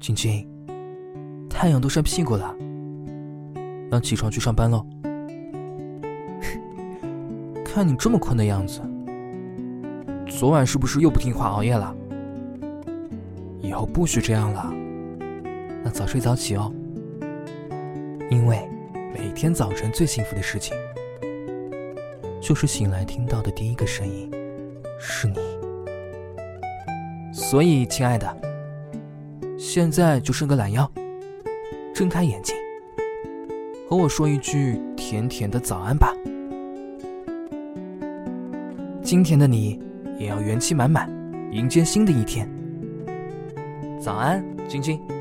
晶晶，太阳都晒屁股了，要起床去上班喽。看你这么困的样子，昨晚是不是又不听话熬夜了？以后不许这样了，那早睡早起哦。因为每天早晨最幸福的事情，就是醒来听到的第一个声音是你。所以，亲爱的，现在就伸个懒腰，睁开眼睛，和我说一句甜甜的早安吧。今天的你也要元气满满，迎接新的一天。早安，晶晶。